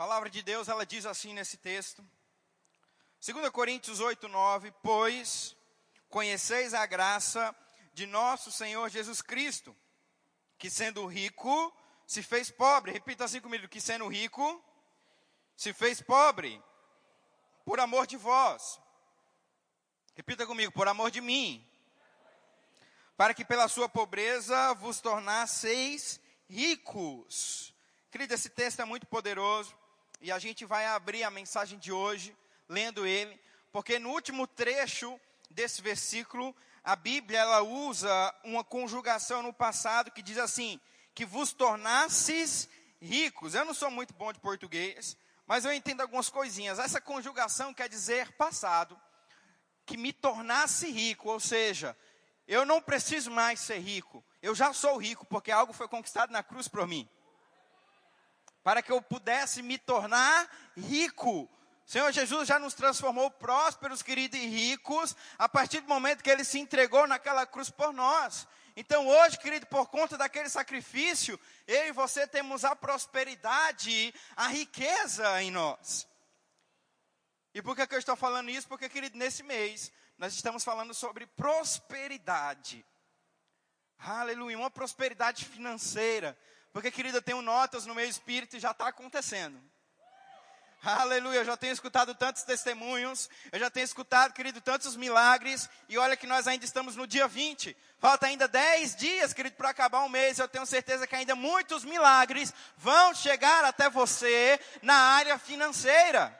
palavra de Deus, ela diz assim nesse texto. 2 Coríntios 8, 9, pois conheceis a graça de nosso Senhor Jesus Cristo, que sendo rico, se fez pobre. Repita assim comigo, que sendo rico, se fez pobre, por amor de vós. Repita comigo, por amor de mim. Para que pela sua pobreza vos tornasseis ricos. Querido, esse texto é muito poderoso. E a gente vai abrir a mensagem de hoje lendo ele, porque no último trecho desse versículo, a Bíblia ela usa uma conjugação no passado que diz assim: que vos tornasses ricos. Eu não sou muito bom de português, mas eu entendo algumas coisinhas. Essa conjugação quer dizer passado, que me tornasse rico, ou seja, eu não preciso mais ser rico. Eu já sou rico porque algo foi conquistado na cruz por mim para que eu pudesse me tornar rico. Senhor Jesus já nos transformou prósperos, queridos e ricos, a partir do momento que Ele se entregou naquela cruz por nós. Então hoje, querido, por conta daquele sacrifício, eu e você temos a prosperidade, a riqueza em nós. E por que, que eu estou falando isso? Porque, querido, nesse mês, nós estamos falando sobre prosperidade. Aleluia, uma prosperidade financeira. Porque, querido, eu tenho notas no meu espírito e já está acontecendo. Aleluia, eu já tenho escutado tantos testemunhos, eu já tenho escutado, querido, tantos milagres, e olha que nós ainda estamos no dia 20, falta ainda 10 dias, querido, para acabar o mês, eu tenho certeza que ainda muitos milagres vão chegar até você na área financeira.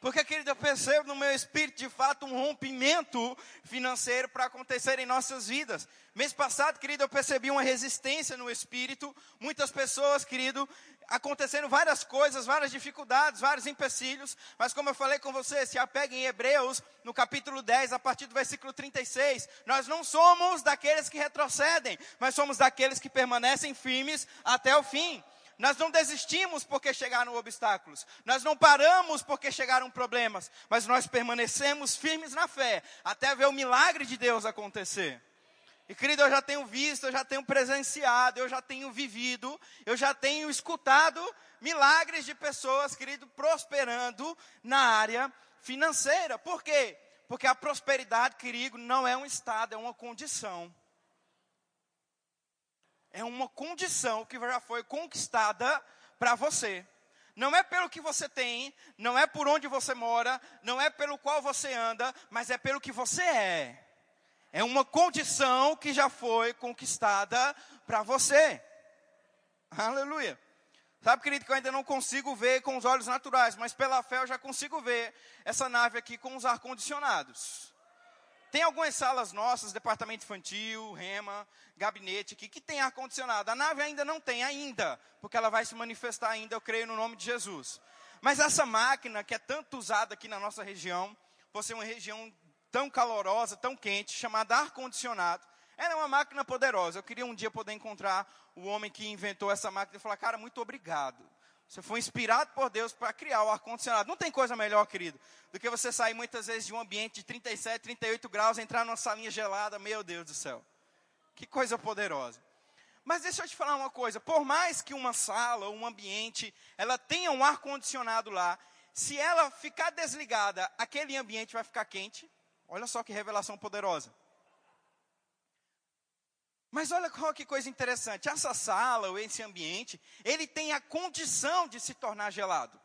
Porque, querido, eu percebo no meu espírito, de fato, um rompimento financeiro para acontecer em nossas vidas. Mês passado, querido, eu percebi uma resistência no espírito. Muitas pessoas, querido, acontecendo várias coisas, várias dificuldades, vários empecilhos. Mas como eu falei com você, se apegue em Hebreus, no capítulo 10, a partir do versículo 36. Nós não somos daqueles que retrocedem, mas somos daqueles que permanecem firmes até o fim. Nós não desistimos porque chegaram obstáculos. Nós não paramos porque chegaram problemas. Mas nós permanecemos firmes na fé até ver o milagre de Deus acontecer. E querido, eu já tenho visto, eu já tenho presenciado, eu já tenho vivido, eu já tenho escutado milagres de pessoas, querido, prosperando na área financeira. Por quê? Porque a prosperidade, querido, não é um estado, é uma condição é uma condição que já foi conquistada para você. Não é pelo que você tem, não é por onde você mora, não é pelo qual você anda, mas é pelo que você é. É uma condição que já foi conquistada para você. Aleluia. Sabe, querido, que eu ainda não consigo ver com os olhos naturais, mas pela fé eu já consigo ver essa nave aqui com os ar-condicionados. Tem algumas salas nossas, departamento infantil, rema, gabinete aqui, que tem ar-condicionado. A nave ainda não tem, ainda, porque ela vai se manifestar ainda, eu creio, no nome de Jesus. Mas essa máquina, que é tanto usada aqui na nossa região, por ser uma região tão calorosa, tão quente, chamada ar-condicionado, ela é uma máquina poderosa. Eu queria um dia poder encontrar o homem que inventou essa máquina e falar, cara, muito obrigado. Você foi inspirado por Deus para criar o ar-condicionado. Não tem coisa melhor, querido, do que você sair muitas vezes de um ambiente de 37, 38 graus, entrar numa salinha gelada. Meu Deus do céu. Que coisa poderosa. Mas deixa eu te falar uma coisa. Por mais que uma sala ou um ambiente, ela tenha um ar-condicionado lá, se ela ficar desligada, aquele ambiente vai ficar quente. Olha só que revelação poderosa. Mas olha que coisa interessante, essa sala ou esse ambiente, ele tem a condição de se tornar gelado.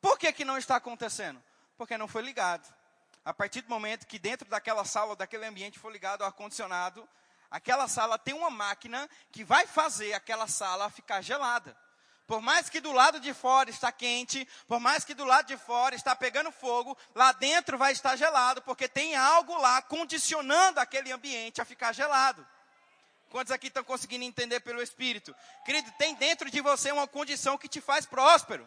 Por que, que não está acontecendo? Porque não foi ligado. A partir do momento que dentro daquela sala ou daquele ambiente for ligado ao ar-condicionado, aquela sala tem uma máquina que vai fazer aquela sala ficar gelada. Por mais que do lado de fora está quente, por mais que do lado de fora está pegando fogo, lá dentro vai estar gelado, porque tem algo lá condicionando aquele ambiente a ficar gelado. Quantos aqui estão conseguindo entender pelo Espírito? Querido, tem dentro de você uma condição que te faz próspero.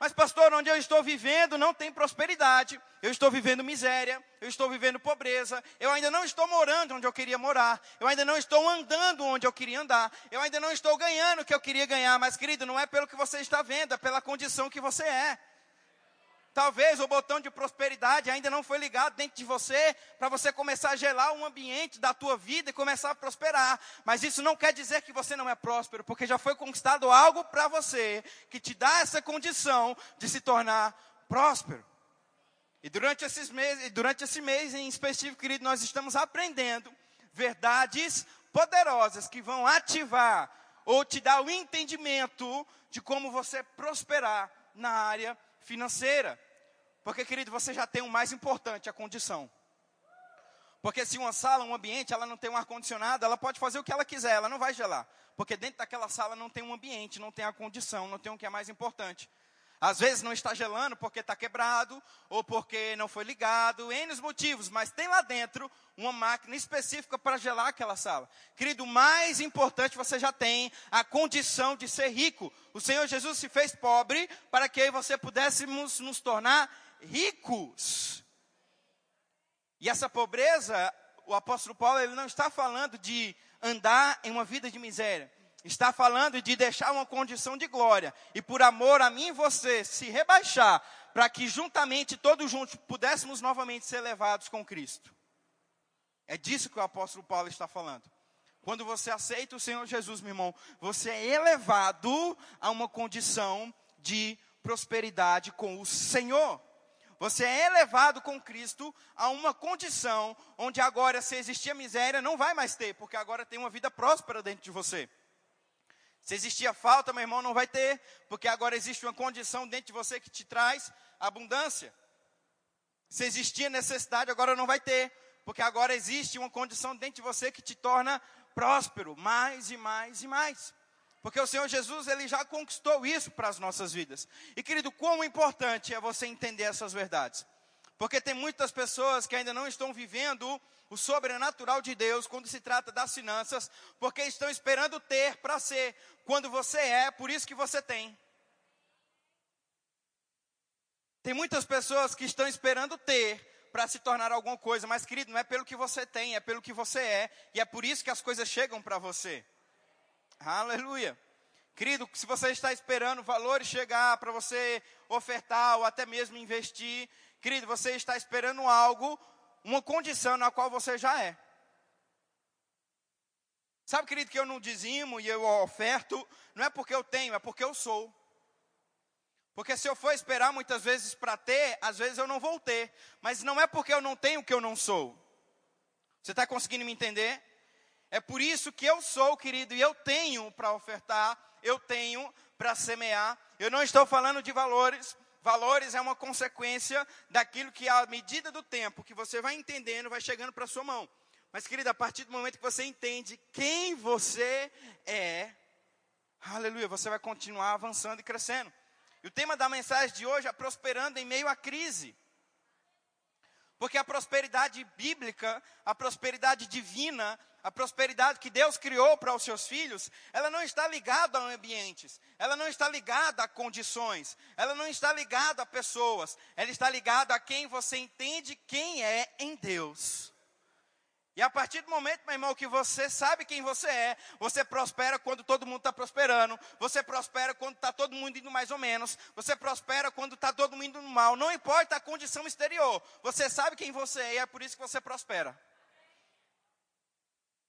Mas, pastor, onde eu estou vivendo não tem prosperidade. Eu estou vivendo miséria, eu estou vivendo pobreza. Eu ainda não estou morando onde eu queria morar. Eu ainda não estou andando onde eu queria andar. Eu ainda não estou ganhando o que eu queria ganhar. Mas, querido, não é pelo que você está vendo, é pela condição que você é. Talvez o botão de prosperidade ainda não foi ligado dentro de você para você começar a gelar um ambiente da tua vida e começar a prosperar. Mas isso não quer dizer que você não é próspero, porque já foi conquistado algo para você que te dá essa condição de se tornar próspero. E durante esses meses, durante esse mês em específico, querido, nós estamos aprendendo verdades poderosas que vão ativar ou te dar o entendimento de como você prosperar na área financeira. Porque, querido, você já tem o mais importante, a condição. Porque se uma sala, um ambiente, ela não tem um ar-condicionado, ela pode fazer o que ela quiser, ela não vai gelar. Porque dentro daquela sala não tem um ambiente, não tem a condição, não tem o que é mais importante. Às vezes não está gelando porque está quebrado, ou porque não foi ligado, N motivos, mas tem lá dentro uma máquina específica para gelar aquela sala. Querido, o mais importante você já tem a condição de ser rico. O Senhor Jesus se fez pobre para que eu e você pudéssemos nos tornar ricos. E essa pobreza, o apóstolo Paulo, ele não está falando de andar em uma vida de miséria está falando de deixar uma condição de glória e por amor a mim e você se rebaixar para que juntamente todos juntos pudéssemos novamente ser levados com Cristo. É disso que o apóstolo Paulo está falando. Quando você aceita o Senhor Jesus, meu irmão, você é elevado a uma condição de prosperidade com o Senhor. Você é elevado com Cristo a uma condição onde agora, se existia miséria, não vai mais ter, porque agora tem uma vida próspera dentro de você. Se existia falta, meu irmão, não vai ter, porque agora existe uma condição dentro de você que te traz abundância. Se existia necessidade, agora não vai ter, porque agora existe uma condição dentro de você que te torna próspero, mais e mais e mais. Porque o Senhor Jesus, ele já conquistou isso para as nossas vidas. E querido, quão importante é você entender essas verdades. Porque tem muitas pessoas que ainda não estão vivendo o sobrenatural de Deus quando se trata das finanças, porque estão esperando ter para ser quando você é, por isso que você tem. Tem muitas pessoas que estão esperando ter para se tornar alguma coisa, mas querido, não é pelo que você tem, é pelo que você é, e é por isso que as coisas chegam para você. Aleluia. Querido, se você está esperando valores chegar para você ofertar ou até mesmo investir, querido, você está esperando algo uma condição na qual você já é. Sabe, querido, que eu não dizimo e eu oferto, não é porque eu tenho, é porque eu sou. Porque se eu for esperar muitas vezes para ter, às vezes eu não vou ter. Mas não é porque eu não tenho que eu não sou. Você está conseguindo me entender? É por isso que eu sou, querido, e eu tenho para ofertar, eu tenho para semear. Eu não estou falando de valores, Valores é uma consequência daquilo que, à medida do tempo que você vai entendendo, vai chegando para sua mão. Mas, querida, a partir do momento que você entende quem você é, aleluia, você vai continuar avançando e crescendo. E o tema da mensagem de hoje é prosperando em meio à crise. Porque a prosperidade bíblica, a prosperidade divina, a prosperidade que Deus criou para os seus filhos, ela não está ligada a ambientes, ela não está ligada a condições, ela não está ligada a pessoas, ela está ligada a quem você entende quem é em Deus. E a partir do momento, meu irmão, que você sabe quem você é, você prospera quando todo mundo está prosperando, você prospera quando está todo mundo indo mais ou menos, você prospera quando está todo mundo indo mal, não importa a condição exterior, você sabe quem você é e é por isso que você prospera.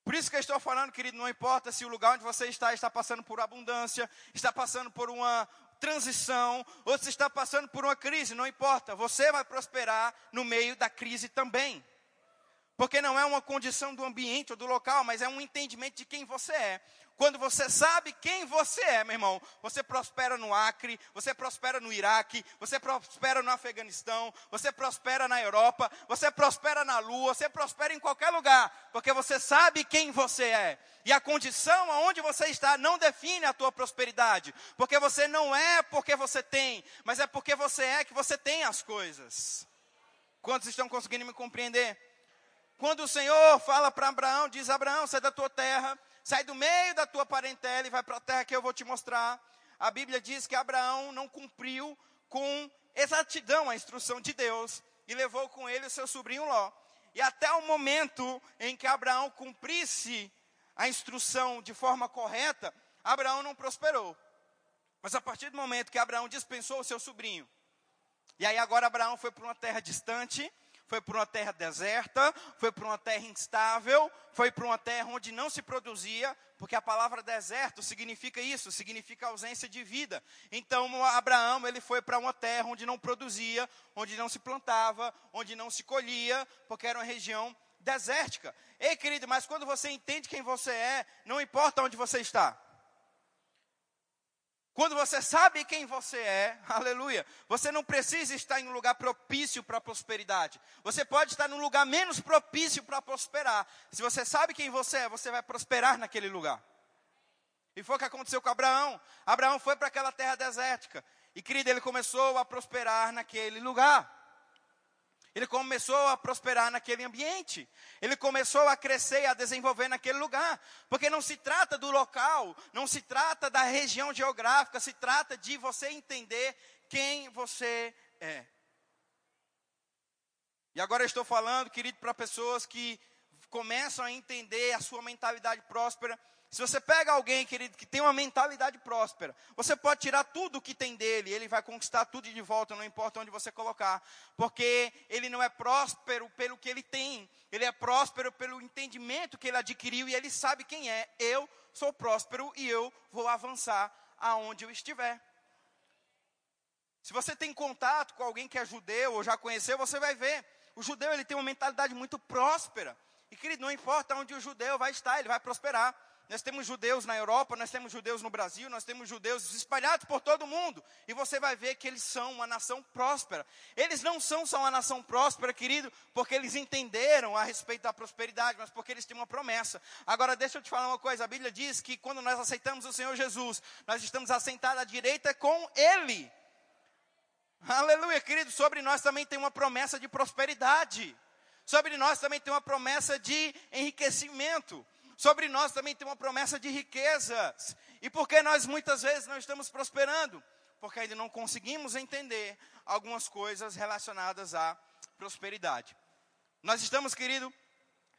Por isso que eu estou falando, querido, não importa se o lugar onde você está está passando por abundância, está passando por uma transição, ou se está passando por uma crise, não importa, você vai prosperar no meio da crise também. Porque não é uma condição do ambiente ou do local, mas é um entendimento de quem você é. Quando você sabe quem você é, meu irmão, você prospera no Acre, você prospera no Iraque, você prospera no Afeganistão, você prospera na Europa, você prospera na Lua, você prospera em qualquer lugar, porque você sabe quem você é. E a condição aonde você está não define a tua prosperidade, porque você não é porque você tem, mas é porque você é que você tem as coisas. Quantos estão conseguindo me compreender? Quando o Senhor fala para Abraão, diz: Abraão, sai da tua terra, sai do meio da tua parentela e vai para a terra que eu vou te mostrar. A Bíblia diz que Abraão não cumpriu com exatidão a instrução de Deus e levou com ele o seu sobrinho Ló. E até o momento em que Abraão cumprisse a instrução de forma correta, Abraão não prosperou. Mas a partir do momento que Abraão dispensou o seu sobrinho, E aí agora Abraão foi para uma terra distante, foi para uma terra deserta, foi para uma terra instável, foi para uma terra onde não se produzia, porque a palavra deserto significa isso, significa ausência de vida. Então Abraão, ele foi para uma terra onde não produzia, onde não se plantava, onde não se colhia, porque era uma região desértica. Ei, querido, mas quando você entende quem você é, não importa onde você está. Quando você sabe quem você é, aleluia, você não precisa estar em um lugar propício para a prosperidade. Você pode estar num lugar menos propício para prosperar. Se você sabe quem você é, você vai prosperar naquele lugar. E foi o que aconteceu com Abraão. Abraão foi para aquela terra desértica. E, querido, ele começou a prosperar naquele lugar. Ele começou a prosperar naquele ambiente. Ele começou a crescer e a desenvolver naquele lugar. Porque não se trata do local, não se trata da região geográfica, se trata de você entender quem você é. E agora eu estou falando, querido, para pessoas que começam a entender a sua mentalidade próspera se você pega alguém, querido, que tem uma mentalidade próspera, você pode tirar tudo o que tem dele, ele vai conquistar tudo de volta, não importa onde você colocar, porque ele não é próspero pelo que ele tem, ele é próspero pelo entendimento que ele adquiriu e ele sabe quem é. Eu sou próspero e eu vou avançar aonde eu estiver. Se você tem contato com alguém que é judeu ou já conheceu, você vai ver. O judeu ele tem uma mentalidade muito próspera. E querido, não importa onde o judeu vai estar, ele vai prosperar. Nós temos judeus na Europa, nós temos judeus no Brasil, nós temos judeus espalhados por todo o mundo. E você vai ver que eles são uma nação próspera. Eles não são só uma nação próspera, querido, porque eles entenderam a respeito da prosperidade, mas porque eles têm uma promessa. Agora, deixa eu te falar uma coisa: a Bíblia diz que quando nós aceitamos o Senhor Jesus, nós estamos assentados à direita com Ele. Aleluia, querido. Sobre nós também tem uma promessa de prosperidade. Sobre nós também tem uma promessa de enriquecimento sobre nós também tem uma promessa de riquezas. E por que nós muitas vezes não estamos prosperando? Porque ainda não conseguimos entender algumas coisas relacionadas à prosperidade. Nós estamos, querido,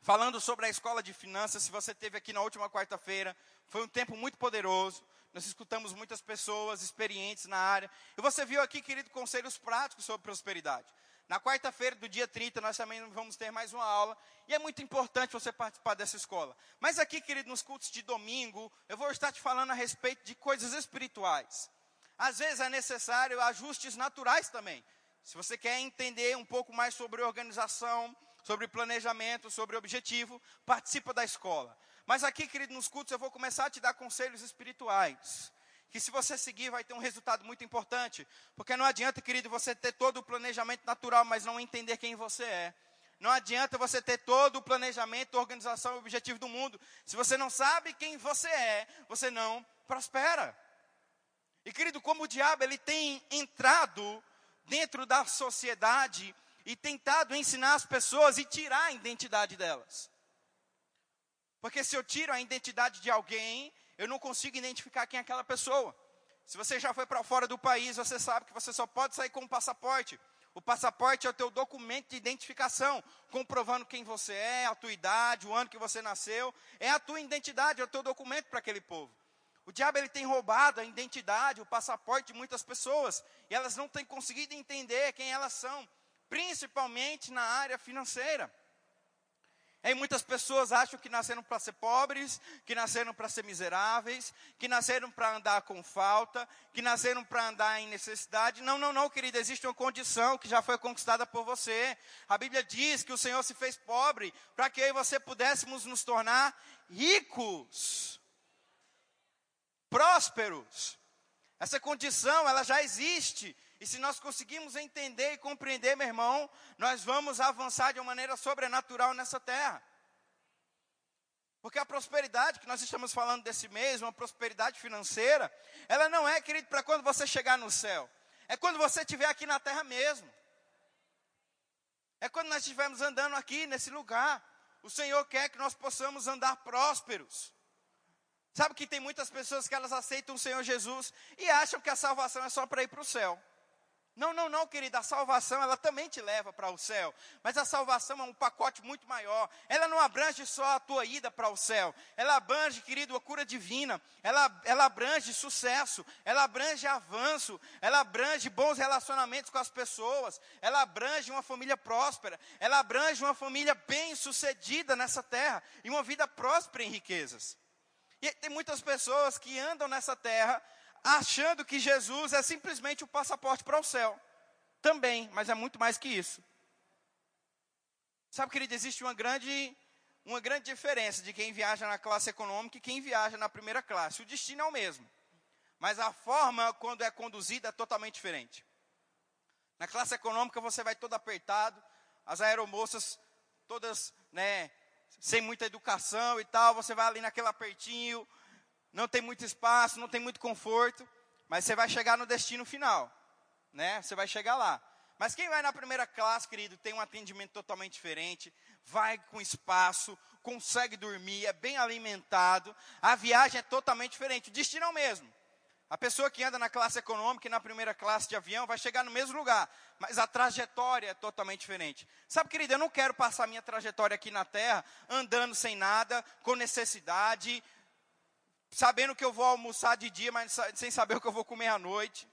falando sobre a escola de finanças. Se você teve aqui na última quarta-feira, foi um tempo muito poderoso. Nós escutamos muitas pessoas experientes na área. E você viu aqui, querido, conselhos práticos sobre prosperidade. Na quarta-feira do dia 30, nós também vamos ter mais uma aula. E é muito importante você participar dessa escola. Mas aqui, querido, nos cultos de domingo, eu vou estar te falando a respeito de coisas espirituais. Às vezes é necessário ajustes naturais também. Se você quer entender um pouco mais sobre organização, sobre planejamento, sobre objetivo, participa da escola. Mas aqui, querido, nos cultos eu vou começar a te dar conselhos espirituais que se você seguir vai ter um resultado muito importante. Porque não adianta, querido, você ter todo o planejamento natural, mas não entender quem você é. Não adianta você ter todo o planejamento, organização e objetivo do mundo. Se você não sabe quem você é, você não prospera. E querido, como o diabo ele tem entrado dentro da sociedade e tentado ensinar as pessoas e tirar a identidade delas. Porque se eu tiro a identidade de alguém, eu não consigo identificar quem é aquela pessoa. Se você já foi para fora do país, você sabe que você só pode sair com um passaporte. O passaporte é o teu documento de identificação, comprovando quem você é, a tua idade, o ano que você nasceu. É a tua identidade, é o teu documento para aquele povo. O diabo ele tem roubado a identidade, o passaporte de muitas pessoas, e elas não têm conseguido entender quem elas são, principalmente na área financeira. Aí muitas pessoas acham que nasceram para ser pobres, que nasceram para ser miseráveis, que nasceram para andar com falta, que nasceram para andar em necessidade. Não, não, não, querida, existe uma condição que já foi conquistada por você. A Bíblia diz que o Senhor se fez pobre para que eu e você pudéssemos nos tornar ricos, prósperos. Essa condição, ela já existe. E se nós conseguimos entender e compreender, meu irmão, nós vamos avançar de uma maneira sobrenatural nessa terra. Porque a prosperidade que nós estamos falando desse mês, uma prosperidade financeira, ela não é, querido, para quando você chegar no céu. É quando você estiver aqui na terra mesmo. É quando nós estivermos andando aqui nesse lugar. O Senhor quer que nós possamos andar prósperos. Sabe que tem muitas pessoas que elas aceitam o Senhor Jesus e acham que a salvação é só para ir para o céu. Não, não, não, querida, a salvação ela também te leva para o céu, mas a salvação é um pacote muito maior. Ela não abrange só a tua ida para o céu, ela abrange, querido, a cura divina, ela, ela abrange sucesso, ela abrange avanço, ela abrange bons relacionamentos com as pessoas, ela abrange uma família próspera, ela abrange uma família bem-sucedida nessa terra e uma vida próspera em riquezas. E tem muitas pessoas que andam nessa terra achando que Jesus é simplesmente o passaporte para o céu. Também, mas é muito mais que isso. Sabe, querido, existe uma grande, uma grande diferença de quem viaja na classe econômica e quem viaja na primeira classe. O destino é o mesmo, mas a forma quando é conduzida é totalmente diferente. Na classe econômica você vai todo apertado, as aeromoças todas, né, sem muita educação e tal, você vai ali naquele apertinho, não tem muito espaço, não tem muito conforto, mas você vai chegar no destino final, né? Você vai chegar lá. Mas quem vai na primeira classe, querido, tem um atendimento totalmente diferente, vai com espaço, consegue dormir, é bem alimentado, a viagem é totalmente diferente, o destino é o mesmo. A pessoa que anda na classe econômica e na primeira classe de avião vai chegar no mesmo lugar, mas a trajetória é totalmente diferente. Sabe, querido, eu não quero passar minha trajetória aqui na terra andando sem nada, com necessidade, sabendo que eu vou almoçar de dia, mas sem saber o que eu vou comer à noite.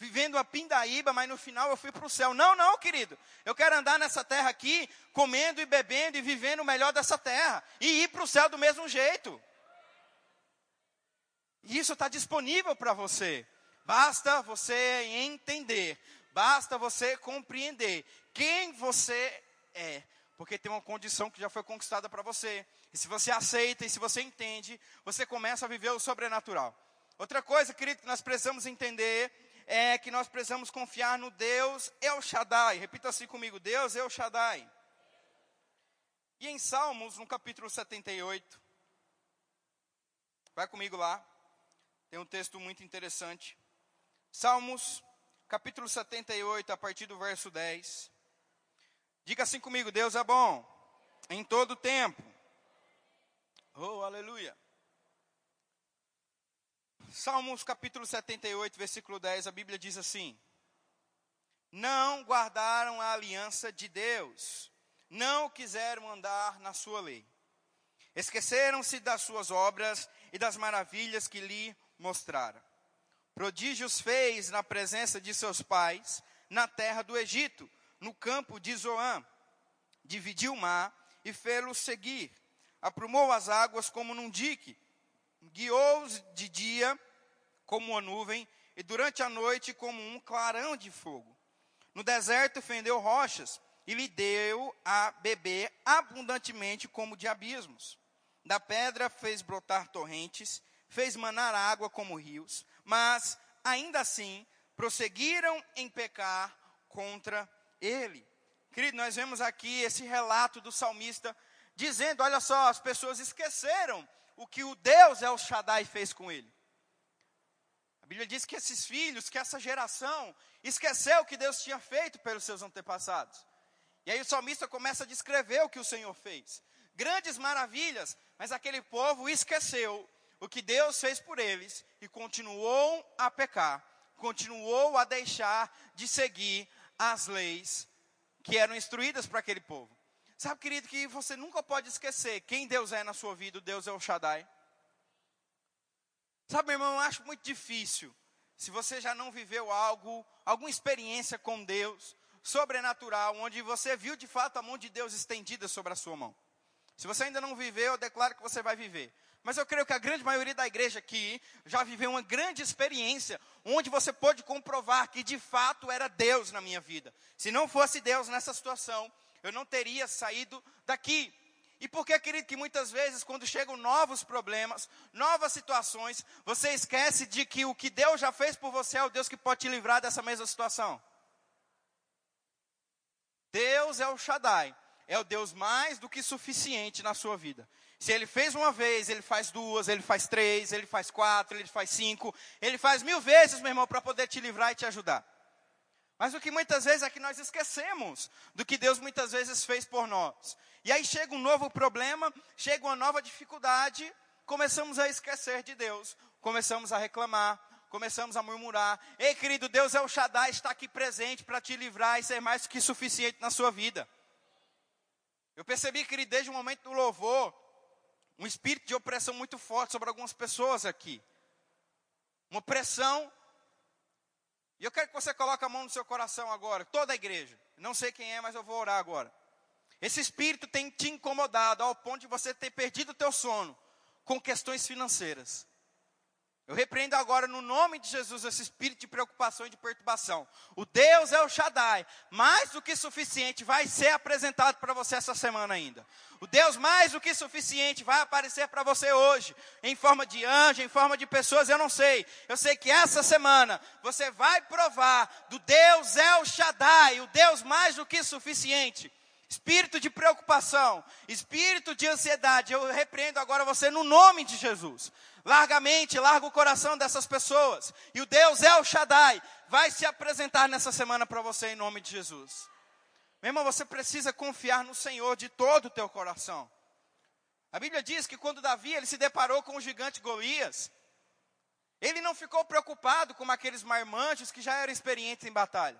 Vivendo a pindaíba, mas no final eu fui para o céu. Não, não, querido. Eu quero andar nessa terra aqui, comendo e bebendo e vivendo o melhor dessa terra. E ir para o céu do mesmo jeito. E isso está disponível para você. Basta você entender. Basta você compreender quem você é. Porque tem uma condição que já foi conquistada para você. E se você aceita e se você entende, você começa a viver o sobrenatural. Outra coisa, querido, que nós precisamos entender é que nós precisamos confiar no Deus El Shaddai. Repita assim comigo: Deus El Shaddai. E em Salmos, no capítulo 78, vai comigo lá, tem um texto muito interessante. Salmos, capítulo 78, a partir do verso 10. Diga assim comigo: Deus é bom em todo tempo Oh, aleluia. Salmos capítulo 78, versículo 10, a Bíblia diz assim: Não guardaram a aliança de Deus, não quiseram andar na sua lei. Esqueceram-se das suas obras e das maravilhas que lhe mostraram. Prodígios fez na presença de seus pais, na terra do Egito, no campo de Zoã. Dividiu o mar e fê-los seguir aprumou as águas como num dique, guiou-os de dia como uma nuvem, e durante a noite como um clarão de fogo. No deserto fendeu rochas, e lhe deu a beber abundantemente como de abismos. Da pedra fez brotar torrentes, fez manar água como rios, mas ainda assim prosseguiram em pecar contra ele. Querido, nós vemos aqui esse relato do salmista dizendo: olha só, as pessoas esqueceram o que o Deus El Shaddai fez com ele. A Bíblia diz que esses filhos, que essa geração, esqueceu o que Deus tinha feito pelos seus antepassados. E aí o salmista começa a descrever o que o Senhor fez. Grandes maravilhas, mas aquele povo esqueceu o que Deus fez por eles e continuou a pecar, continuou a deixar de seguir as leis que eram instruídas para aquele povo. Sabe, querido, que você nunca pode esquecer quem Deus é na sua vida, Deus é o Shaddai. Sabe, meu irmão, eu acho muito difícil, se você já não viveu algo, alguma experiência com Deus, sobrenatural, onde você viu de fato a mão de Deus estendida sobre a sua mão. Se você ainda não viveu, eu declaro que você vai viver. Mas eu creio que a grande maioria da igreja aqui já viveu uma grande experiência, onde você pode comprovar que de fato era Deus na minha vida. Se não fosse Deus nessa situação, eu não teria saído daqui. E por que, querido, que muitas vezes, quando chegam novos problemas, novas situações, você esquece de que o que Deus já fez por você é o Deus que pode te livrar dessa mesma situação? Deus é o Shaddai, é o Deus mais do que suficiente na sua vida. Se ele fez uma vez, ele faz duas, ele faz três, ele faz quatro, ele faz cinco, ele faz mil vezes, meu irmão, para poder te livrar e te ajudar. Mas o que muitas vezes é que nós esquecemos do que Deus muitas vezes fez por nós. E aí chega um novo problema, chega uma nova dificuldade, começamos a esquecer de Deus, começamos a reclamar, começamos a murmurar. Ei, querido, Deus é o Shaddai, está aqui presente para te livrar e ser mais que suficiente na sua vida. Eu percebi, querido, desde o momento do louvor, um espírito de opressão muito forte sobre algumas pessoas aqui. Uma pressão. E eu quero que você coloque a mão no seu coração agora, toda a igreja. Não sei quem é, mas eu vou orar agora. Esse espírito tem te incomodado ao ponto de você ter perdido o teu sono com questões financeiras. Eu repreendo agora no nome de Jesus esse espírito de preocupação e de perturbação. O Deus é o Shaddai, mais do que suficiente, vai ser apresentado para você essa semana ainda. O Deus mais do que suficiente vai aparecer para você hoje, em forma de anjo, em forma de pessoas, eu não sei. Eu sei que essa semana você vai provar do Deus é o Shaddai, o Deus mais do que suficiente. Espírito de preocupação, espírito de ansiedade, eu repreendo agora você no nome de Jesus. Largamente, larga o coração dessas pessoas. E o Deus El Shaddai vai se apresentar nessa semana para você em nome de Jesus. Meu irmão, você precisa confiar no Senhor de todo o teu coração. A Bíblia diz que quando Davi ele se deparou com o gigante Golias, ele não ficou preocupado com aqueles marmanjos que já eram experientes em batalha.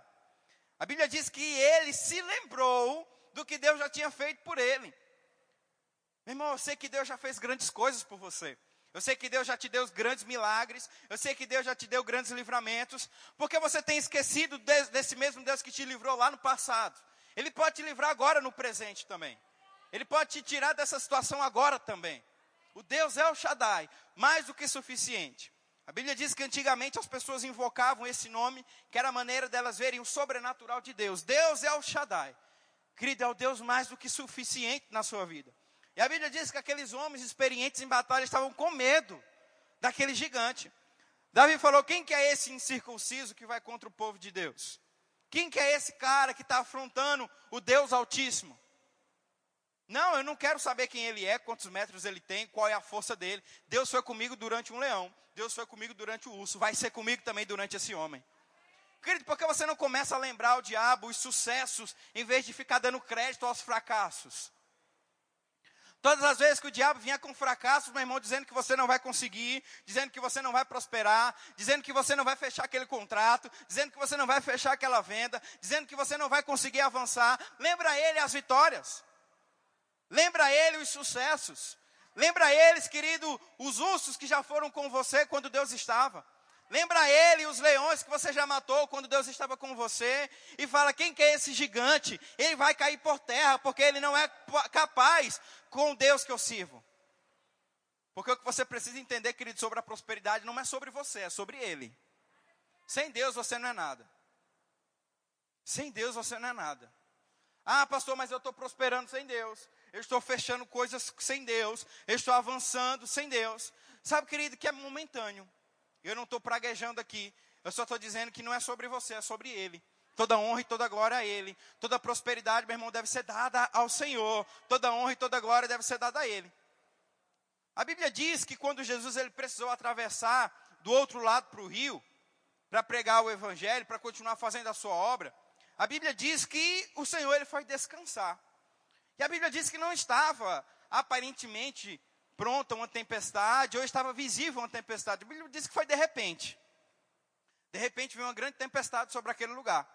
A Bíblia diz que ele se lembrou do que Deus já tinha feito por ele. Meu irmão, eu sei que Deus já fez grandes coisas por você. Eu sei que Deus já te deu grandes milagres. Eu sei que Deus já te deu grandes livramentos. Porque você tem esquecido desse mesmo Deus que te livrou lá no passado. Ele pode te livrar agora no presente também. Ele pode te tirar dessa situação agora também. O Deus é o Shaddai, mais do que suficiente. A Bíblia diz que antigamente as pessoas invocavam esse nome, que era a maneira delas verem o sobrenatural de Deus. Deus é o Shaddai. Querido, é o Deus mais do que suficiente na sua vida. E a Bíblia diz que aqueles homens experientes em batalha estavam com medo daquele gigante. Davi falou: quem que é esse incircunciso que vai contra o povo de Deus? Quem que é esse cara que está afrontando o Deus Altíssimo? Não, eu não quero saber quem ele é, quantos metros ele tem, qual é a força dele. Deus foi comigo durante um leão, Deus foi comigo durante o urso, vai ser comigo também durante esse homem. Querido, por que você não começa a lembrar o diabo os sucessos, em vez de ficar dando crédito aos fracassos? Todas as vezes que o diabo vinha com fracassos, meu irmão, dizendo que você não vai conseguir, dizendo que você não vai prosperar, dizendo que você não vai fechar aquele contrato, dizendo que você não vai fechar aquela venda, dizendo que você não vai conseguir avançar, lembra ele as vitórias. Lembra ele os sucessos. Lembra eles, querido, os ursos que já foram com você quando Deus estava. Lembra ele os leões que você já matou quando Deus estava com você. E fala: quem que é esse gigante? Ele vai cair por terra, porque ele não é capaz com Deus que eu sirvo. Porque o que você precisa entender, querido, sobre a prosperidade não é sobre você, é sobre Ele. Sem Deus você não é nada. Sem Deus você não é nada. Ah, pastor, mas eu estou prosperando sem Deus. Eu estou fechando coisas sem Deus. Eu estou avançando sem Deus. Sabe, querido, que é momentâneo. Eu não estou praguejando aqui. Eu só estou dizendo que não é sobre você, é sobre Ele. Toda honra e toda glória a Ele. Toda prosperidade, meu irmão, deve ser dada ao Senhor. Toda honra e toda glória deve ser dada a Ele. A Bíblia diz que quando Jesus ele precisou atravessar do outro lado para o rio, para pregar o Evangelho, para continuar fazendo a sua obra, a Bíblia diz que o Senhor ele foi descansar. E a Bíblia diz que não estava aparentemente pronta uma tempestade, ou estava visível uma tempestade. A Bíblia diz que foi de repente. De repente veio uma grande tempestade sobre aquele lugar.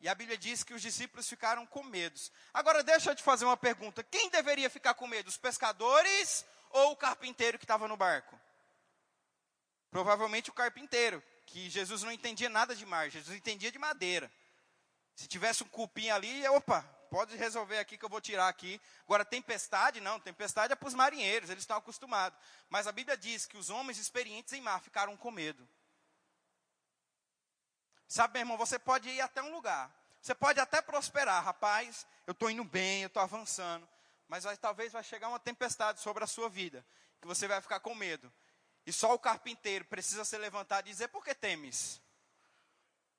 E a Bíblia diz que os discípulos ficaram com medo. Agora deixa eu te fazer uma pergunta: quem deveria ficar com medo? Os pescadores ou o carpinteiro que estava no barco? Provavelmente o carpinteiro, que Jesus não entendia nada de mar, Jesus entendia de madeira. Se tivesse um cupim ali, opa, pode resolver aqui que eu vou tirar aqui. Agora, tempestade, não, tempestade é para os marinheiros, eles estão acostumados. Mas a Bíblia diz que os homens experientes em mar ficaram com medo. Sabe, meu irmão, você pode ir até um lugar, você pode até prosperar, rapaz, eu estou indo bem, eu estou avançando, mas vai, talvez vai chegar uma tempestade sobre a sua vida, que você vai ficar com medo. E só o carpinteiro precisa se levantar e dizer: por que temes?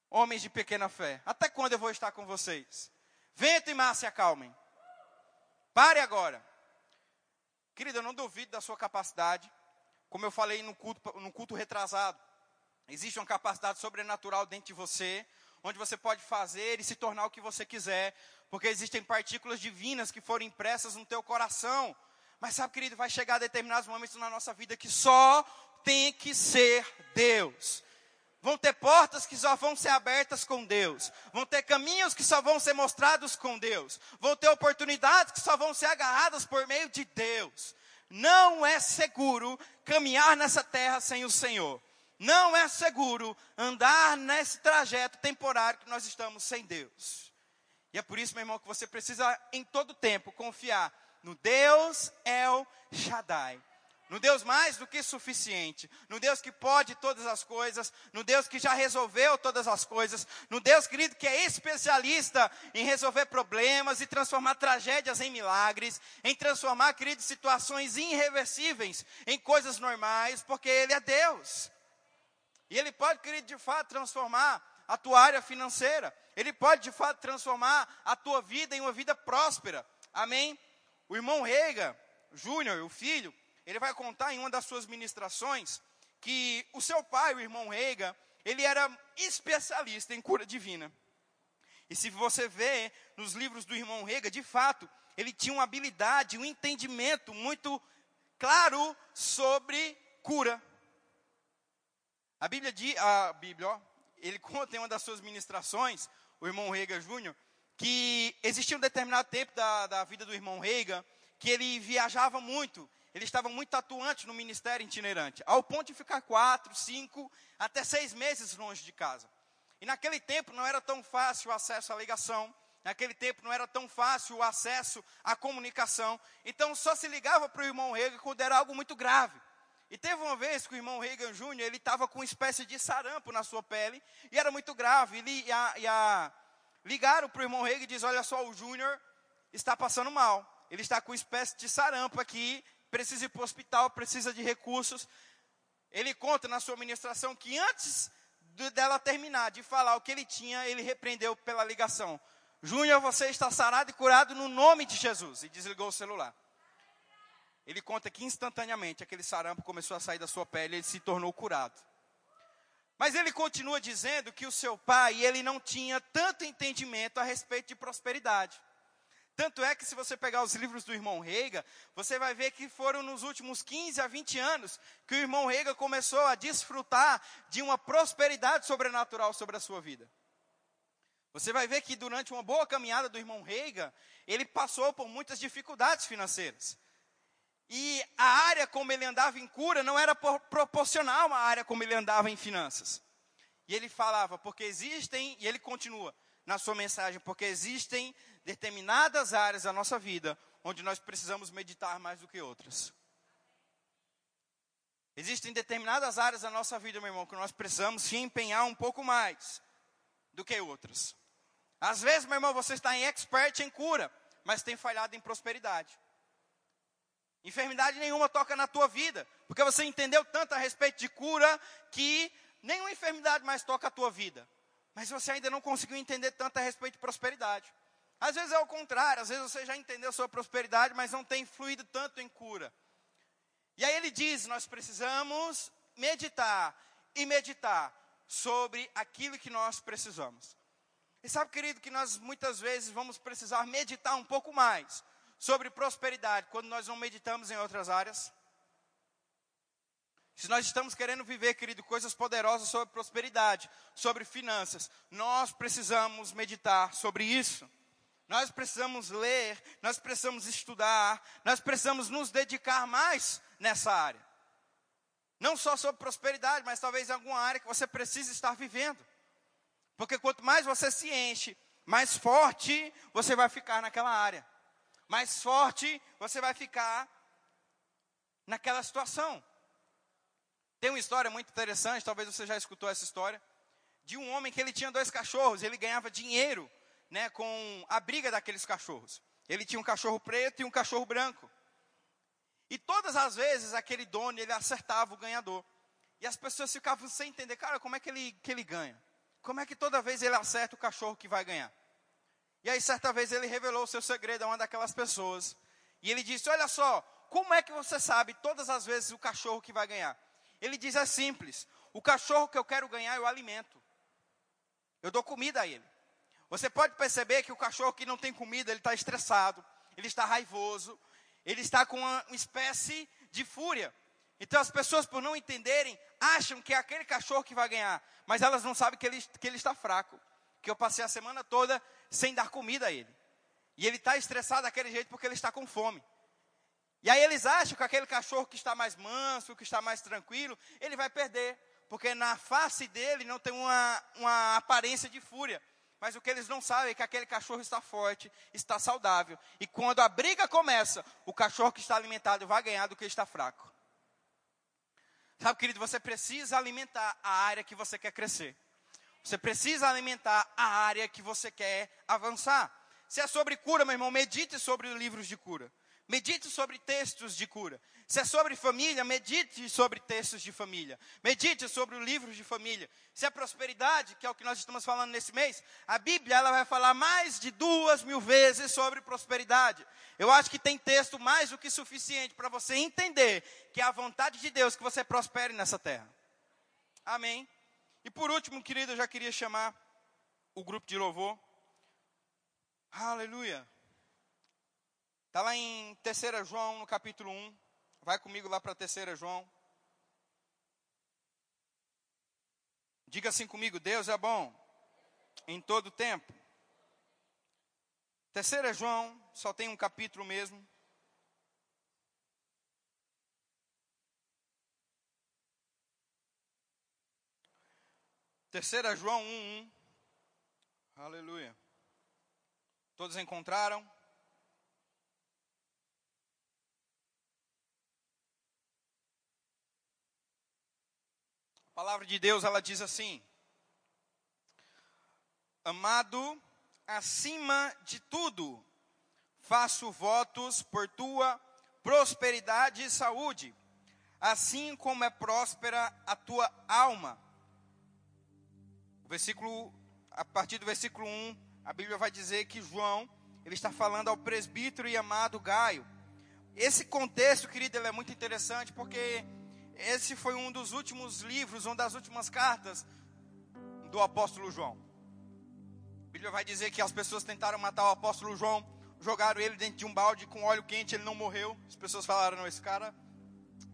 Homens de pequena fé, até quando eu vou estar com vocês? Vento e mar se acalmem. Pare agora. Querido, eu não duvido da sua capacidade. Como eu falei no culto, no culto retrasado, existe uma capacidade sobrenatural dentro de você, onde você pode fazer e se tornar o que você quiser, porque existem partículas divinas que foram impressas no teu coração. Mas sabe, querido, vai chegar determinados momentos na nossa vida que só tem que ser Deus. Vão ter portas que só vão ser abertas com Deus. Vão ter caminhos que só vão ser mostrados com Deus. Vão ter oportunidades que só vão ser agarradas por meio de Deus. Não é seguro caminhar nessa terra sem o Senhor. Não é seguro andar nesse trajeto temporário que nós estamos sem Deus. E é por isso, meu irmão, que você precisa em todo tempo confiar no Deus El Shaddai no Deus mais do que suficiente, no Deus que pode todas as coisas, no Deus que já resolveu todas as coisas, no Deus, querido, que é especialista em resolver problemas e transformar tragédias em milagres, em transformar, querido, situações irreversíveis em coisas normais, porque Ele é Deus. E Ele pode, querido, de fato transformar a tua área financeira, Ele pode, de fato, transformar a tua vida em uma vida próspera. Amém? O irmão Reiga, Júnior, o filho, ele vai contar em uma das suas ministrações que o seu pai, o irmão Reiga, ele era especialista em cura divina. E se você vê nos livros do irmão Reiga, de fato, ele tinha uma habilidade, um entendimento muito claro sobre cura. A Bíblia, a Bíblia ó, ele conta em uma das suas ministrações, o irmão Reiga Júnior, que existia um determinado tempo da, da vida do irmão Reiga, que ele viajava muito, ele estava muito atuante no ministério itinerante, ao ponto de ficar quatro, cinco, até seis meses longe de casa. E naquele tempo não era tão fácil o acesso à ligação, naquele tempo não era tão fácil o acesso à comunicação, então só se ligava para o irmão Reagan quando era algo muito grave. E teve uma vez que o irmão Reagan Jr., ele estava com uma espécie de sarampo na sua pele, e era muito grave, e, a, e a, ligaram para o irmão Reagan e diz, olha só, o Júnior está passando mal, ele está com uma espécie de sarampo aqui, precisa ir para o hospital, precisa de recursos. Ele conta na sua ministração que antes de, dela terminar de falar o que ele tinha, ele repreendeu pela ligação. Júnior, você está sarado e curado no nome de Jesus. E desligou o celular. Ele conta que instantaneamente aquele sarampo começou a sair da sua pele e ele se tornou curado. Mas ele continua dizendo que o seu pai, ele não tinha tanto entendimento a respeito de prosperidade. Tanto é que se você pegar os livros do irmão Reiga, você vai ver que foram nos últimos 15 a 20 anos que o irmão Reiga começou a desfrutar de uma prosperidade sobrenatural sobre a sua vida. Você vai ver que durante uma boa caminhada do irmão Reiga, ele passou por muitas dificuldades financeiras. E a área como ele andava em cura não era proporcional à área como ele andava em finanças. E ele falava, porque existem, e ele continua na sua mensagem, porque existem determinadas áreas da nossa vida onde nós precisamos meditar mais do que outras. Existem determinadas áreas da nossa vida, meu irmão, que nós precisamos se empenhar um pouco mais do que outras. Às vezes, meu irmão, você está em expert em cura, mas tem falhado em prosperidade. Enfermidade nenhuma toca na tua vida, porque você entendeu tanto a respeito de cura que nenhuma enfermidade mais toca a tua vida. Mas você ainda não conseguiu entender tanto a respeito de prosperidade. Às vezes é o contrário, às vezes você já entendeu sua prosperidade, mas não tem fluído tanto em cura. E aí ele diz: nós precisamos meditar e meditar sobre aquilo que nós precisamos. E sabe, querido, que nós muitas vezes vamos precisar meditar um pouco mais sobre prosperidade quando nós não meditamos em outras áreas. Se nós estamos querendo viver, querido, coisas poderosas sobre prosperidade, sobre finanças, nós precisamos meditar sobre isso. Nós precisamos ler, nós precisamos estudar, nós precisamos nos dedicar mais nessa área. Não só sobre prosperidade, mas talvez em alguma área que você precisa estar vivendo. Porque quanto mais você se enche, mais forte você vai ficar naquela área. Mais forte você vai ficar naquela situação. Tem uma história muito interessante, talvez você já escutou essa história, de um homem que ele tinha dois cachorros, ele ganhava dinheiro né, com a briga daqueles cachorros. Ele tinha um cachorro preto e um cachorro branco. E todas as vezes aquele dono ele acertava o ganhador. E as pessoas ficavam sem entender, cara, como é que ele, que ele ganha? Como é que toda vez ele acerta o cachorro que vai ganhar? E aí, certa vez, ele revelou o seu segredo a uma daquelas pessoas. E ele disse: Olha só, como é que você sabe todas as vezes o cachorro que vai ganhar? Ele diz: É simples. O cachorro que eu quero ganhar, eu alimento. Eu dou comida a ele. Você pode perceber que o cachorro que não tem comida, ele está estressado, ele está raivoso, ele está com uma, espécie de fúria. Então as pessoas, por não entenderem, acham que é aquele cachorro que vai ganhar, mas elas não sabem que ele, que ele está fraco. Que eu passei a semana toda sem dar comida a ele. E ele está estressado daquele jeito porque ele está com fome. E aí eles acham que aquele cachorro que está mais manso, que está mais tranquilo, ele vai perder. Porque na face dele não tem uma, uma aparência de fúria. Mas o que eles não sabem é que aquele cachorro está forte, está saudável. E quando a briga começa, o cachorro que está alimentado vai ganhar do que está fraco. Sabe, querido, você precisa alimentar a área que você quer crescer. Você precisa alimentar a área que você quer avançar. Se é sobre cura, meu irmão, medite sobre livros de cura. Medite sobre textos de cura. Se é sobre família, medite sobre textos de família. Medite sobre o livro de família. Se é prosperidade, que é o que nós estamos falando nesse mês, a Bíblia ela vai falar mais de duas mil vezes sobre prosperidade. Eu acho que tem texto mais do que suficiente para você entender que é a vontade de Deus que você prospere nessa terra. Amém. E por último, querido, eu já queria chamar o grupo de louvor. Aleluia. Está lá em 3 João, no capítulo 1. Vai comigo lá para 3 João. Diga assim comigo: Deus é bom em todo tempo. 3 João, só tem um capítulo mesmo. Terceira João 1, 1. Aleluia. Todos encontraram? A palavra de Deus, ela diz assim: Amado, acima de tudo, faço votos por tua prosperidade e saúde, assim como é próspera a tua alma. O versículo, a partir do versículo 1, a Bíblia vai dizer que João, ele está falando ao presbítero e amado Gaio. Esse contexto, querido, ele é muito interessante porque esse foi um dos últimos livros, uma das últimas cartas do apóstolo João. A Bíblia vai dizer que as pessoas tentaram matar o apóstolo João, jogaram ele dentro de um balde com óleo quente, ele não morreu. As pessoas falaram: não, esse cara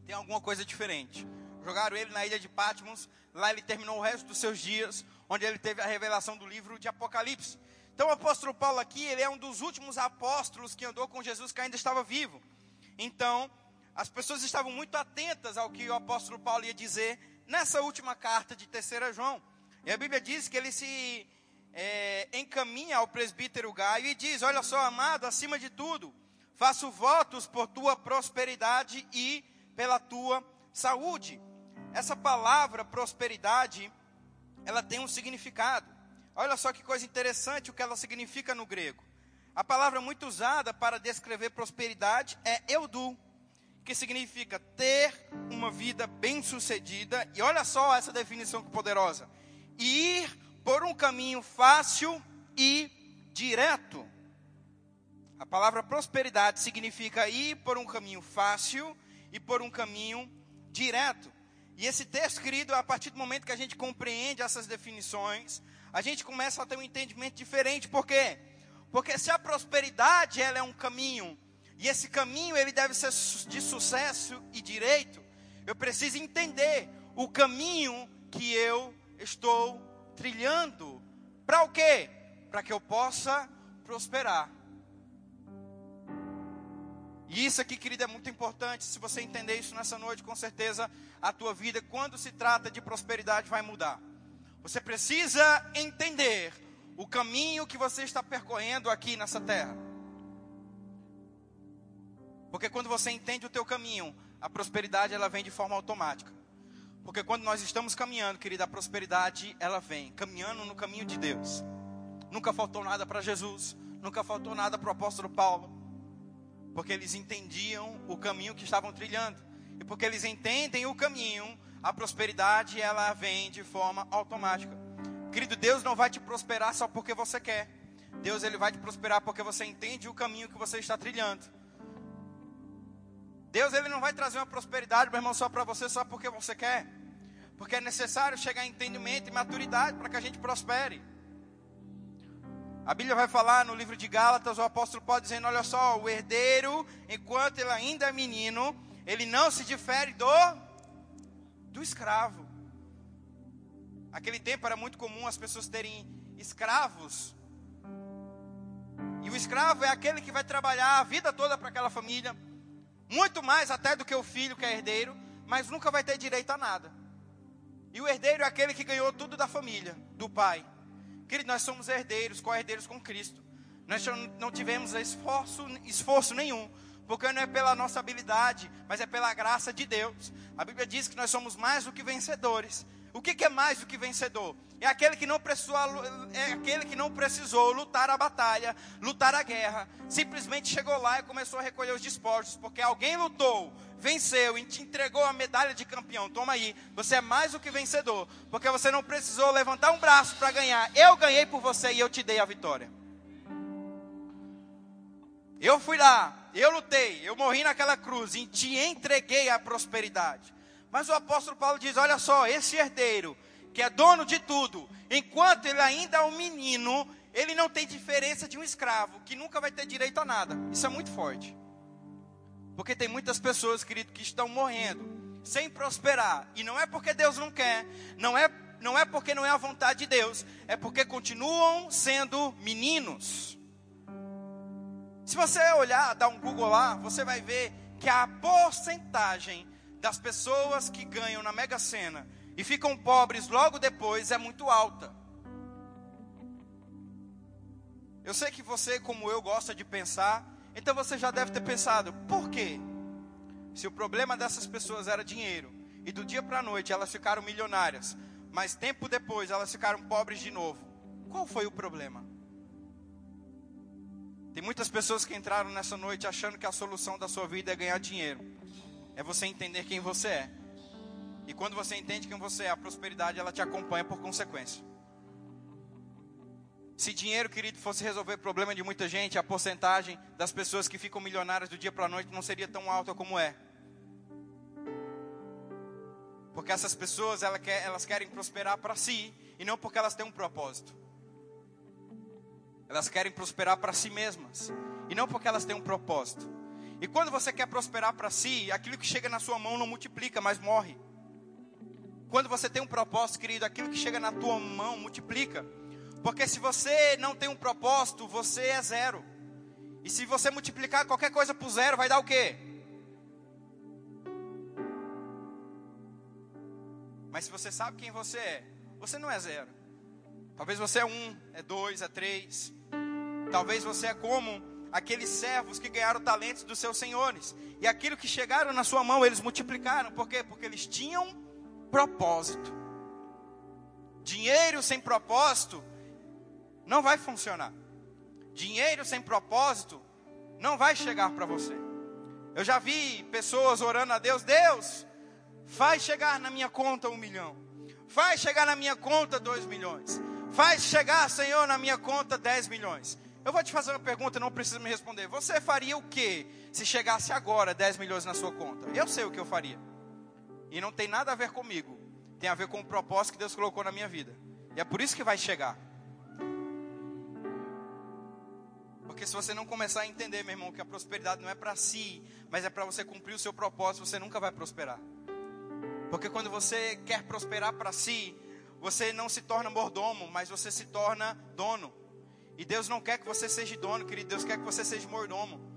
tem alguma coisa diferente. Jogaram ele na ilha de Patmos, lá ele terminou o resto dos seus dias, onde ele teve a revelação do livro de Apocalipse. Então o apóstolo Paulo aqui, ele é um dos últimos apóstolos que andou com Jesus que ainda estava vivo. Então, as pessoas estavam muito atentas ao que o apóstolo Paulo ia dizer nessa última carta de 3 João. E a Bíblia diz que ele se é, encaminha ao presbítero Gaio e diz: Olha só, amado, acima de tudo, faço votos por tua prosperidade e pela tua saúde. Essa palavra prosperidade, ela tem um significado. Olha só que coisa interessante o que ela significa no grego. A palavra muito usada para descrever prosperidade é eudu que significa ter uma vida bem-sucedida. E olha só essa definição que poderosa: ir por um caminho fácil e direto. A palavra prosperidade significa ir por um caminho fácil e por um caminho direto. E esse texto, querido, a partir do momento que a gente compreende essas definições, a gente começa a ter um entendimento diferente. Por quê? Porque se a prosperidade ela é um caminho e esse caminho ele deve ser de sucesso e direito. Eu preciso entender o caminho que eu estou trilhando. Para o quê? Para que eu possa prosperar. E isso aqui, querido, é muito importante. Se você entender isso nessa noite, com certeza a tua vida, quando se trata de prosperidade, vai mudar. Você precisa entender o caminho que você está percorrendo aqui nessa terra. Porque quando você entende o teu caminho, a prosperidade ela vem de forma automática. Porque quando nós estamos caminhando, querida, a prosperidade ela vem, caminhando no caminho de Deus. Nunca faltou nada para Jesus, nunca faltou nada para o apóstolo Paulo. Porque eles entendiam o caminho que estavam trilhando. E porque eles entendem o caminho, a prosperidade ela vem de forma automática. Querido, Deus não vai te prosperar só porque você quer. Deus ele vai te prosperar porque você entende o caminho que você está trilhando. Deus ele não vai trazer uma prosperidade, meu irmão, só para você, só porque você quer. Porque é necessário chegar a entendimento e maturidade para que a gente prospere. A Bíblia vai falar no livro de Gálatas, o apóstolo pode dizendo: olha só, o herdeiro, enquanto ele ainda é menino, ele não se difere do do escravo. Aquele tempo era muito comum as pessoas terem escravos. E o escravo é aquele que vai trabalhar a vida toda para aquela família, muito mais até do que o filho que é herdeiro, mas nunca vai ter direito a nada. E o herdeiro é aquele que ganhou tudo da família, do pai. Querido, nós somos herdeiros, co-herdeiros com Cristo. Nós não tivemos esforço, esforço nenhum, porque não é pela nossa habilidade, mas é pela graça de Deus. A Bíblia diz que nós somos mais do que vencedores. O que, que é mais do que vencedor? É aquele que não precisou, é aquele que não precisou lutar a batalha, lutar a guerra. Simplesmente chegou lá e começou a recolher os despojos, porque alguém lutou, venceu e te entregou a medalha de campeão. Toma aí, você é mais do que vencedor, porque você não precisou levantar um braço para ganhar. Eu ganhei por você e eu te dei a vitória. Eu fui lá, eu lutei, eu morri naquela cruz e te entreguei a prosperidade. Mas o apóstolo Paulo diz: olha só, esse herdeiro, que é dono de tudo, enquanto ele ainda é um menino, ele não tem diferença de um escravo, que nunca vai ter direito a nada. Isso é muito forte. Porque tem muitas pessoas, querido, que estão morrendo sem prosperar. E não é porque Deus não quer, não é, não é porque não é a vontade de Deus, é porque continuam sendo meninos. Se você olhar, dar um Google lá, você vai ver que a porcentagem das pessoas que ganham na Mega Sena e ficam pobres logo depois é muito alta. Eu sei que você, como eu, gosta de pensar, então você já deve ter pensado, por quê? Se o problema dessas pessoas era dinheiro, e do dia para a noite elas ficaram milionárias, mas tempo depois elas ficaram pobres de novo, qual foi o problema? Tem muitas pessoas que entraram nessa noite achando que a solução da sua vida é ganhar dinheiro. É você entender quem você é. E quando você entende quem você é, a prosperidade ela te acompanha por consequência. Se dinheiro, querido, fosse resolver o problema de muita gente, a porcentagem das pessoas que ficam milionárias do dia para a noite não seria tão alta como é. Porque essas pessoas elas querem prosperar para si e não porque elas têm um propósito. Elas querem prosperar para si mesmas e não porque elas têm um propósito. E quando você quer prosperar para si, aquilo que chega na sua mão não multiplica, mas morre. Quando você tem um propósito, querido, aquilo que chega na tua mão multiplica. Porque se você não tem um propósito, você é zero. E se você multiplicar qualquer coisa por zero, vai dar o quê? Mas se você sabe quem você é, você não é zero. Talvez você é um, é dois, é três. Talvez você é como aqueles servos que ganharam talentos dos seus senhores. E aquilo que chegaram na sua mão, eles multiplicaram. Por quê? Porque eles tinham propósito. Dinheiro sem propósito não vai funcionar. Dinheiro sem propósito não vai chegar para você. Eu já vi pessoas orando a Deus: Deus, faz chegar na minha conta um milhão, faz chegar na minha conta dois milhões, faz chegar, Senhor, na minha conta dez milhões. Eu vou te fazer uma pergunta, não precisa me responder. Você faria o que se chegasse agora 10 milhões na sua conta? Eu sei o que eu faria. E não tem nada a ver comigo. Tem a ver com o propósito que Deus colocou na minha vida. E é por isso que vai chegar. Porque se você não começar a entender, meu irmão, que a prosperidade não é para si, mas é para você cumprir o seu propósito, você nunca vai prosperar. Porque quando você quer prosperar para si, você não se torna mordomo, mas você se torna dono. E Deus não quer que você seja dono, querido. Deus quer que você seja mordomo.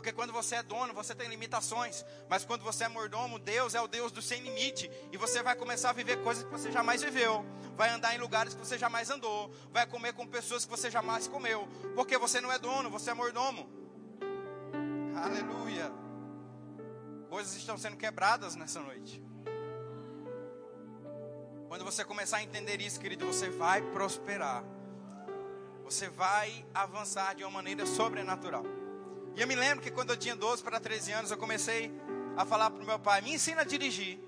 Porque quando você é dono, você tem limitações. Mas quando você é mordomo, Deus é o Deus do sem limite. E você vai começar a viver coisas que você jamais viveu. Vai andar em lugares que você jamais andou. Vai comer com pessoas que você jamais comeu. Porque você não é dono, você é mordomo. Aleluia. Coisas estão sendo quebradas nessa noite. Quando você começar a entender isso, querido, você vai prosperar você vai avançar de uma maneira sobrenatural. E eu me lembro que quando eu tinha 12 para 13 anos, eu comecei a falar para o meu pai: me ensina a dirigir.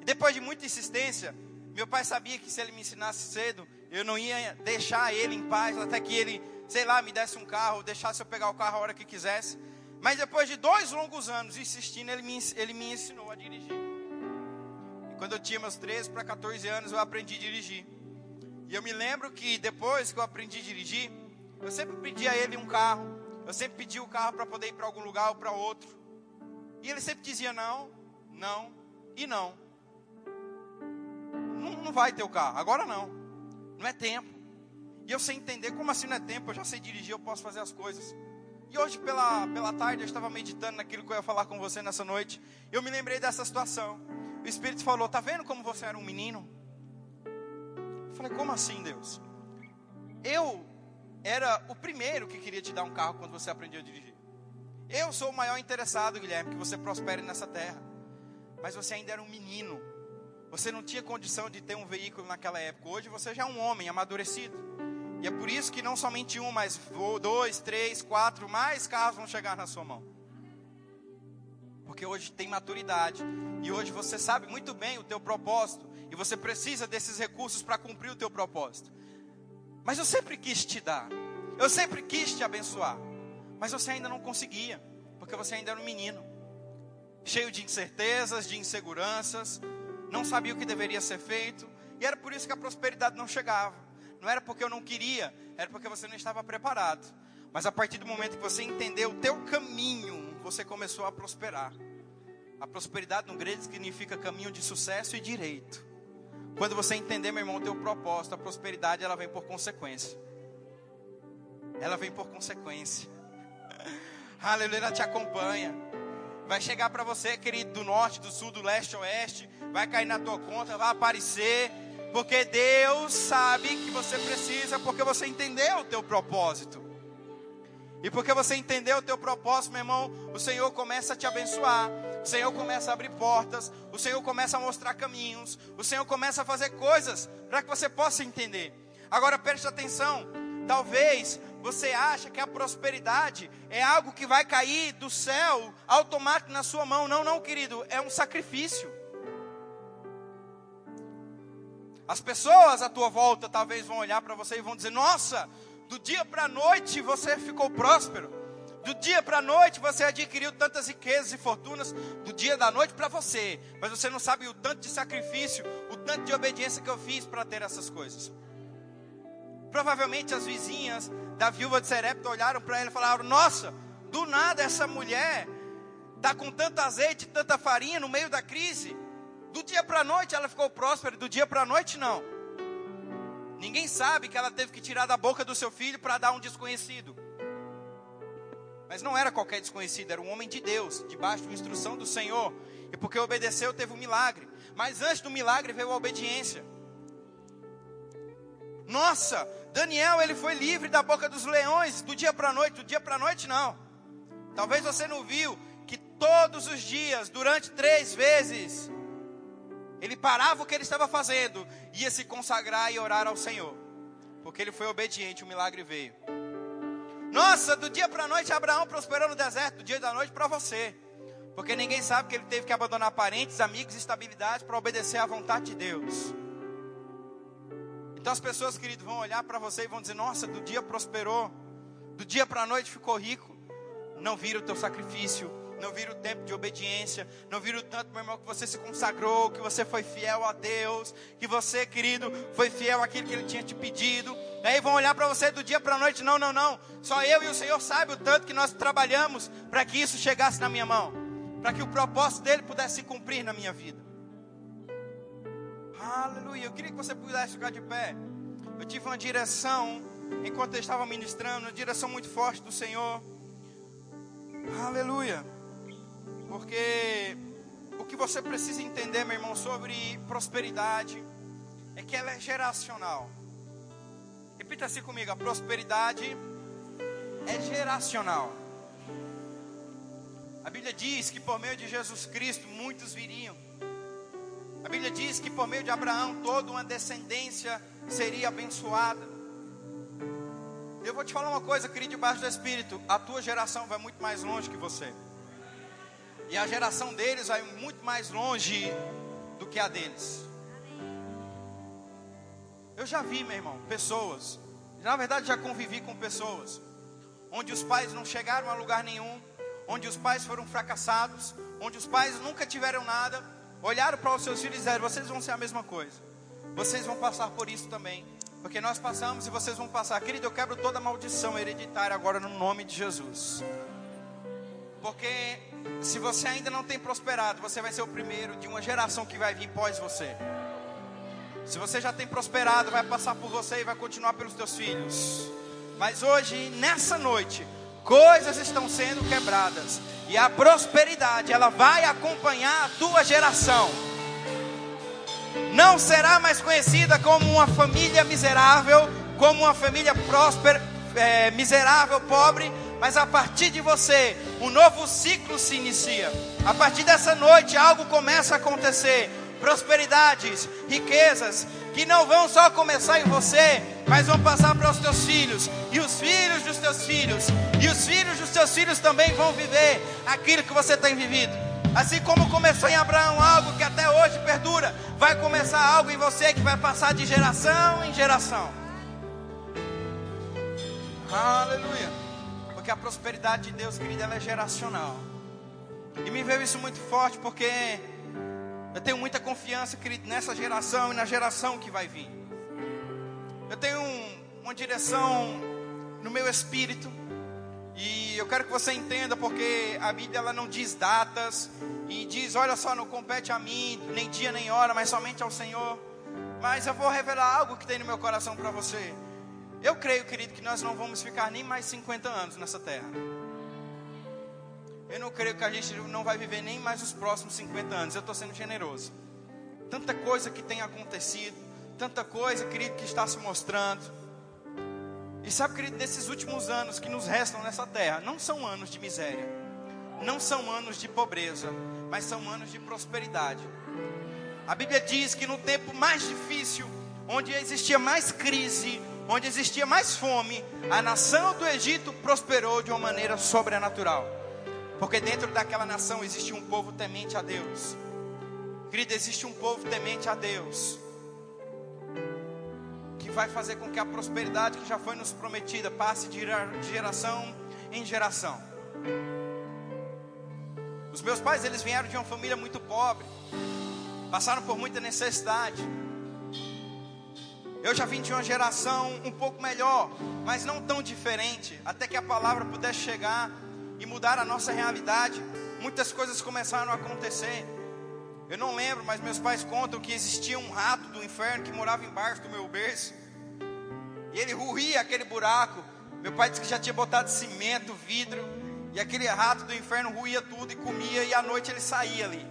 E depois de muita insistência, meu pai sabia que se ele me ensinasse cedo, eu não ia deixar ele em paz até que ele, sei lá, me desse um carro, deixasse eu pegar o carro a hora que quisesse. Mas depois de dois longos anos insistindo, ele me, ele me ensinou a dirigir. E quando eu tinha meus 13 para 14 anos, eu aprendi a dirigir. E eu me lembro que depois que eu aprendi a dirigir, eu sempre pedi a ele um carro. Eu sempre pedi o carro para poder ir para algum lugar ou para outro. E ele sempre dizia não, não e não. Não, não vai ter o carro, agora não. Não é tempo. E eu sei entender como assim não é tempo, eu já sei dirigir, eu posso fazer as coisas. E hoje pela, pela tarde eu estava meditando naquilo que eu ia falar com você nessa noite. Eu me lembrei dessa situação. O Espírito falou: Tá vendo como você era um menino? Eu falei: Como assim, Deus? Eu era o primeiro que queria te dar um carro quando você aprendeu a dirigir. Eu sou o maior interessado, Guilherme, que você prospere nessa terra. Mas você ainda era um menino. Você não tinha condição de ter um veículo naquela época. Hoje você já é um homem amadurecido. E é por isso que não somente um, mas dois, três, quatro, mais carros vão chegar na sua mão. Porque hoje tem maturidade. E hoje você sabe muito bem o teu propósito. E você precisa desses recursos para cumprir o teu propósito. Mas eu sempre quis te dar. Eu sempre quis te abençoar. Mas você ainda não conseguia. Porque você ainda era um menino. Cheio de incertezas, de inseguranças. Não sabia o que deveria ser feito. E era por isso que a prosperidade não chegava. Não era porque eu não queria, era porque você não estava preparado. Mas a partir do momento que você entendeu o teu caminho, você começou a prosperar. A prosperidade no grego significa caminho de sucesso e direito. Quando você entender, meu irmão, o teu propósito, a prosperidade ela vem por consequência. Ela vem por consequência. Aleluia, ela te acompanha. Vai chegar para você, querido, do norte, do sul, do leste, oeste. Vai cair na tua conta, vai aparecer porque Deus sabe que você precisa, porque você entendeu o teu propósito. E porque você entendeu o teu propósito, meu irmão, o Senhor começa a te abençoar. O Senhor começa a abrir portas, o Senhor começa a mostrar caminhos, o Senhor começa a fazer coisas para que você possa entender. Agora preste atenção, talvez você acha que a prosperidade é algo que vai cair do céu automático na sua mão. Não, não, querido, é um sacrifício. As pessoas à tua volta talvez vão olhar para você e vão dizer: Nossa, do dia para a noite você ficou próspero. Do dia para a noite você adquiriu tantas riquezas e fortunas. Do dia da noite para você. Mas você não sabe o tanto de sacrifício, o tanto de obediência que eu fiz para ter essas coisas. Provavelmente as vizinhas da viúva de Serepta olharam para ela e falaram: Nossa, do nada essa mulher está com tanto azeite, tanta farinha no meio da crise. Do dia para a noite ela ficou próspera, do dia para a noite não. Ninguém sabe que ela teve que tirar da boca do seu filho para dar um desconhecido. Mas não era qualquer desconhecido, era um homem de Deus, debaixo da instrução do Senhor. E porque obedeceu, teve um milagre. Mas antes do milagre veio a obediência. Nossa, Daniel ele foi livre da boca dos leões do dia para a noite, do dia para a noite não. Talvez você não viu que todos os dias, durante três vezes, ele parava o que ele estava fazendo, ia se consagrar e orar ao Senhor. Porque ele foi obediente, o milagre veio. Nossa, do dia para a noite Abraão prosperou no deserto, do dia da noite para você. Porque ninguém sabe que ele teve que abandonar parentes, amigos estabilidade para obedecer à vontade de Deus. Então as pessoas, querido, vão olhar para você e vão dizer: Nossa, do dia prosperou, do dia para a noite ficou rico. Não vira o teu sacrifício, não vira o tempo de obediência, não vira o tanto, meu irmão, que você se consagrou, que você foi fiel a Deus, que você, querido, foi fiel àquilo que Ele tinha te pedido. Aí vão olhar para você do dia para a noite, não, não, não. Só eu e o Senhor sabe o tanto que nós trabalhamos para que isso chegasse na minha mão, para que o propósito dele pudesse se cumprir na minha vida. Aleluia. Eu queria que você pudesse ficar de pé. Eu tive uma direção enquanto eu estava ministrando, uma direção muito forte do Senhor. Aleluia. Porque o que você precisa entender, meu irmão, sobre prosperidade é que ela é geracional. Repita assim comigo: a prosperidade é geracional. A Bíblia diz que por meio de Jesus Cristo muitos viriam. A Bíblia diz que por meio de Abraão toda uma descendência seria abençoada. Eu vou te falar uma coisa, querido, debaixo do Espírito: a tua geração vai muito mais longe que você. E a geração deles vai muito mais longe do que a deles. Eu já vi, meu irmão, pessoas, na verdade já convivi com pessoas, onde os pais não chegaram a lugar nenhum, onde os pais foram fracassados, onde os pais nunca tiveram nada, olharam para os seus filhos e disseram: vocês vão ser a mesma coisa, vocês vão passar por isso também, porque nós passamos e vocês vão passar. Querido, eu quebro toda maldição hereditária agora no nome de Jesus. Porque se você ainda não tem prosperado, você vai ser o primeiro de uma geração que vai vir pós você. Se você já tem prosperado, vai passar por você e vai continuar pelos teus filhos. Mas hoje, nessa noite, coisas estão sendo quebradas e a prosperidade, ela vai acompanhar a tua geração. Não será mais conhecida como uma família miserável, como uma família próspera, é, miserável, pobre, mas a partir de você, um novo ciclo se inicia. A partir dessa noite, algo começa a acontecer. Prosperidades, riquezas, que não vão só começar em você, mas vão passar para os teus filhos, e os filhos dos teus filhos, e os filhos dos teus filhos também vão viver aquilo que você tem vivido. Assim como começou em Abraão algo que até hoje perdura, vai começar algo em você que vai passar de geração em geração. Aleluia. A prosperidade de Deus, querida, ela é geracional. E me veio isso muito forte porque eu tenho muita confiança, querido, nessa geração e na geração que vai vir. Eu tenho um, uma direção no meu espírito. E eu quero que você entenda, porque a Bíblia ela não diz datas. E diz, olha só, não compete a mim, nem dia nem hora, mas somente ao Senhor. Mas eu vou revelar algo que tem no meu coração para você. Eu creio, querido, que nós não vamos ficar nem mais 50 anos nessa terra. Eu não creio que a gente não vai viver nem mais os próximos 50 anos. Eu estou sendo generoso. Tanta coisa que tem acontecido, tanta coisa, querido, que está se mostrando. E sabe, querido, nesses últimos anos que nos restam nessa terra, não são anos de miséria, não são anos de pobreza, mas são anos de prosperidade. A Bíblia diz que no tempo mais difícil, onde existia mais crise, onde existia mais fome, a nação do Egito prosperou de uma maneira sobrenatural. Porque dentro daquela nação existe um povo temente a Deus. Querido, existe um povo temente a Deus. Que vai fazer com que a prosperidade que já foi nos prometida passe de geração em geração. Os meus pais, eles vieram de uma família muito pobre. Passaram por muita necessidade. Eu já vim de uma geração um pouco melhor, mas não tão diferente, até que a palavra pudesse chegar e mudar a nossa realidade. Muitas coisas começaram a acontecer. Eu não lembro, mas meus pais contam que existia um rato do inferno que morava embaixo do meu berço. E ele ruía aquele buraco. Meu pai disse que já tinha botado cimento, vidro. E aquele rato do inferno ruía tudo e comia. E à noite ele saía ali.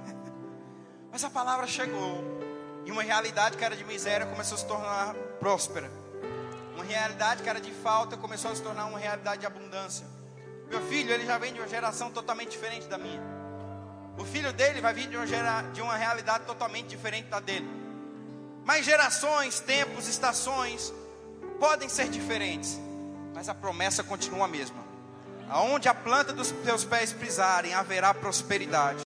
Mas a palavra chegou. E uma realidade que era de miséria começou a se tornar próspera. Uma realidade que era de falta começou a se tornar uma realidade de abundância. Meu filho, ele já vem de uma geração totalmente diferente da minha. O filho dele vai vir de uma, gera, de uma realidade totalmente diferente da dele. Mas gerações, tempos, estações podem ser diferentes, mas a promessa continua a mesma. Aonde a planta dos teus pés pisarem, haverá prosperidade.